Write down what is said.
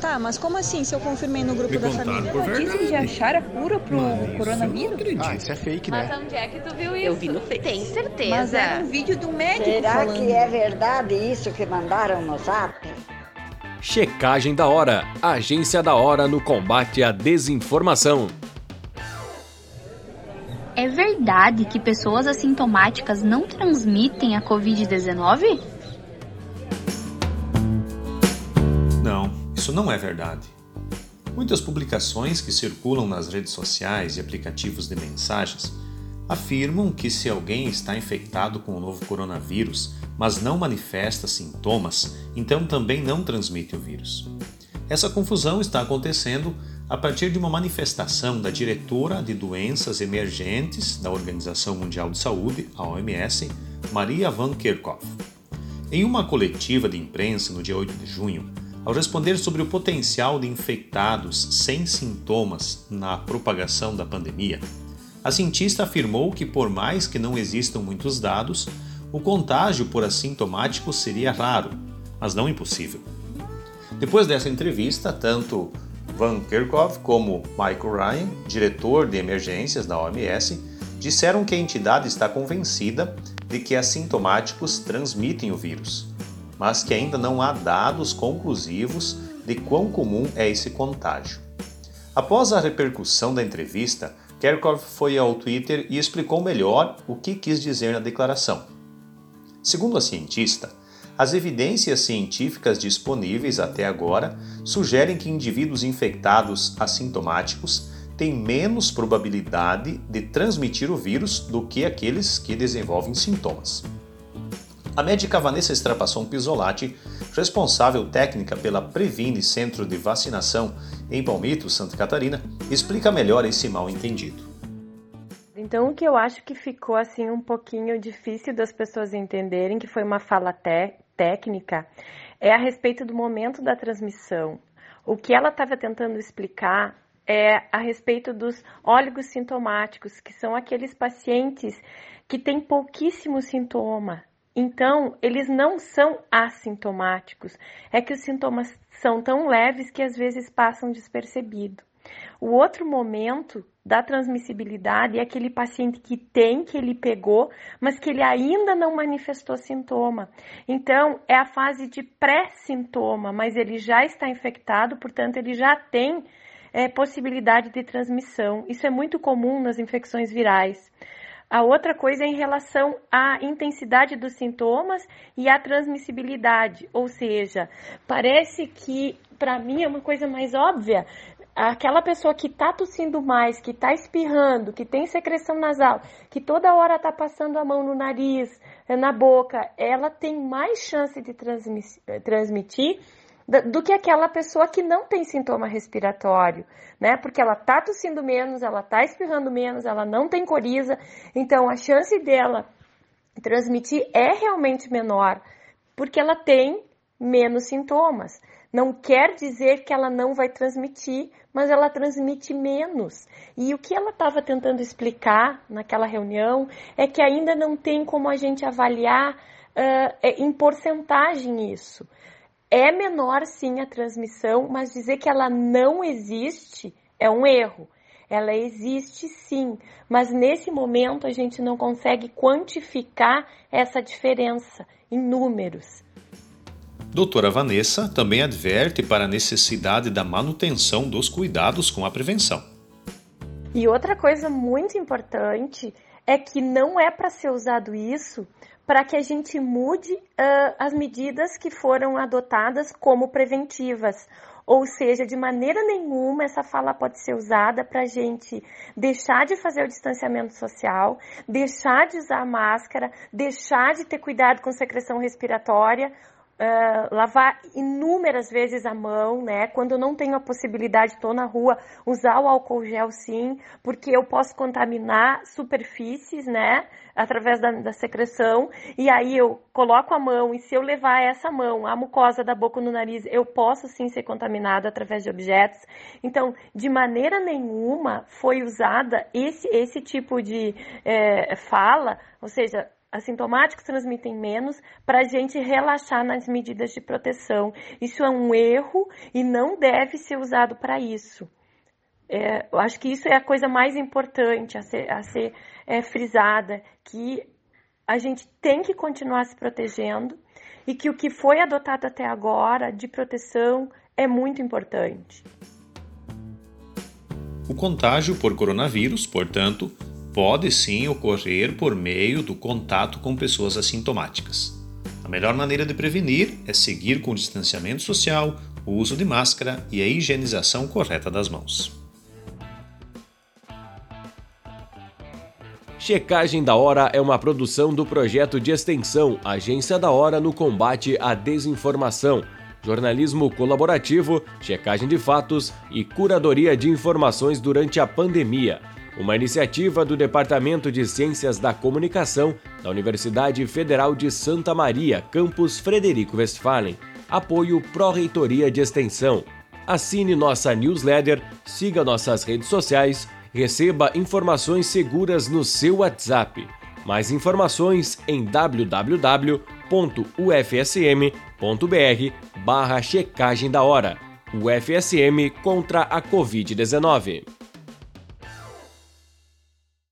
Tá, mas como assim se eu confirmei no grupo Me da família? por Notícia de achar a cura pro Mas coronavírus? eu não acredito. Ah, isso é fake, né? Mas onde é que tu viu isso? Eu vi no Face. Tem certeza. Mas era um vídeo do médico Será falando. que é verdade isso que mandaram no zap? Checagem da hora. Agência da hora no combate à desinformação. É verdade que pessoas assintomáticas não transmitem a Covid-19? Isso não é verdade. Muitas publicações que circulam nas redes sociais e aplicativos de mensagens afirmam que se alguém está infectado com o novo coronavírus, mas não manifesta sintomas, então também não transmite o vírus. Essa confusão está acontecendo a partir de uma manifestação da diretora de doenças emergentes da Organização Mundial de Saúde, a OMS, Maria Van Kerkhove. Em uma coletiva de imprensa no dia 8 de junho, ao responder sobre o potencial de infectados sem sintomas na propagação da pandemia, a cientista afirmou que, por mais que não existam muitos dados, o contágio por assintomáticos seria raro, mas não impossível. Depois dessa entrevista, tanto Van Kerkhove como Michael Ryan, diretor de emergências da OMS, disseram que a entidade está convencida de que assintomáticos transmitem o vírus, mas que ainda não há dados conclusivos de quão comum é esse contágio. Após a repercussão da entrevista, Kerkhove foi ao Twitter e explicou melhor o que quis dizer na declaração. Segundo a cientista, as evidências científicas disponíveis até agora sugerem que indivíduos infectados assintomáticos têm menos probabilidade de transmitir o vírus do que aqueles que desenvolvem sintomas. A médica Vanessa Strapasson Pisolati, responsável técnica pela Previne Centro de Vacinação em Palmito, Santa Catarina, explica melhor esse mal entendido. Então, o que eu acho que ficou assim um pouquinho difícil das pessoas entenderem, que foi uma fala técnica, é a respeito do momento da transmissão. O que ela estava tentando explicar é a respeito dos óligos sintomáticos, que são aqueles pacientes que têm pouquíssimo sintoma. Então, eles não são assintomáticos. É que os sintomas são tão leves que às vezes passam despercebido. O outro momento da transmissibilidade é aquele paciente que tem, que ele pegou, mas que ele ainda não manifestou sintoma. Então, é a fase de pré-sintoma, mas ele já está infectado, portanto, ele já tem é, possibilidade de transmissão. Isso é muito comum nas infecções virais. A outra coisa é em relação à intensidade dos sintomas e à transmissibilidade, ou seja, parece que para mim é uma coisa mais óbvia. Aquela pessoa que está tossindo mais, que está espirrando, que tem secreção nasal, que toda hora está passando a mão no nariz, na boca, ela tem mais chance de transmitir do que aquela pessoa que não tem sintoma respiratório, né? Porque ela tá tossindo menos, ela tá espirrando menos, ela não tem coriza, então a chance dela transmitir é realmente menor, porque ela tem menos sintomas. Não quer dizer que ela não vai transmitir, mas ela transmite menos. E o que ela estava tentando explicar naquela reunião é que ainda não tem como a gente avaliar uh, em porcentagem isso. É menor sim a transmissão, mas dizer que ela não existe é um erro. Ela existe sim, mas nesse momento a gente não consegue quantificar essa diferença em números. Doutora Vanessa também adverte para a necessidade da manutenção dos cuidados com a prevenção. E outra coisa muito importante é que não é para ser usado isso para que a gente mude uh, as medidas que foram adotadas como preventivas. Ou seja, de maneira nenhuma essa fala pode ser usada para a gente deixar de fazer o distanciamento social, deixar de usar máscara, deixar de ter cuidado com secreção respiratória Uh, lavar inúmeras vezes a mão, né? Quando eu não tenho a possibilidade, estou na rua, usar o álcool gel sim, porque eu posso contaminar superfícies, né? Através da, da secreção, e aí eu coloco a mão, e se eu levar essa mão, a mucosa da boca no nariz, eu posso sim ser contaminado através de objetos. Então, de maneira nenhuma foi usada esse, esse tipo de é, fala, ou seja, assintomáticos transmitem menos para a gente relaxar nas medidas de proteção. Isso é um erro e não deve ser usado para isso. É, eu acho que isso é a coisa mais importante a ser, a ser é, frisada, que a gente tem que continuar se protegendo e que o que foi adotado até agora de proteção é muito importante. O contágio por coronavírus, portanto, pode sim ocorrer por meio do contato com pessoas assintomáticas. A melhor maneira de prevenir é seguir com o distanciamento social, o uso de máscara e a higienização correta das mãos. Checagem da Hora é uma produção do projeto de extensão Agência da Hora no combate à desinformação, jornalismo colaborativo, checagem de fatos e curadoria de informações durante a pandemia uma iniciativa do Departamento de Ciências da Comunicação da Universidade Federal de Santa Maria, campus Frederico Westphalen. Apoio Pró-Reitoria de Extensão. Assine nossa newsletter, siga nossas redes sociais, receba informações seguras no seu WhatsApp. Mais informações em www.ufsm.br barra checagem da hora. UFSM contra a Covid-19.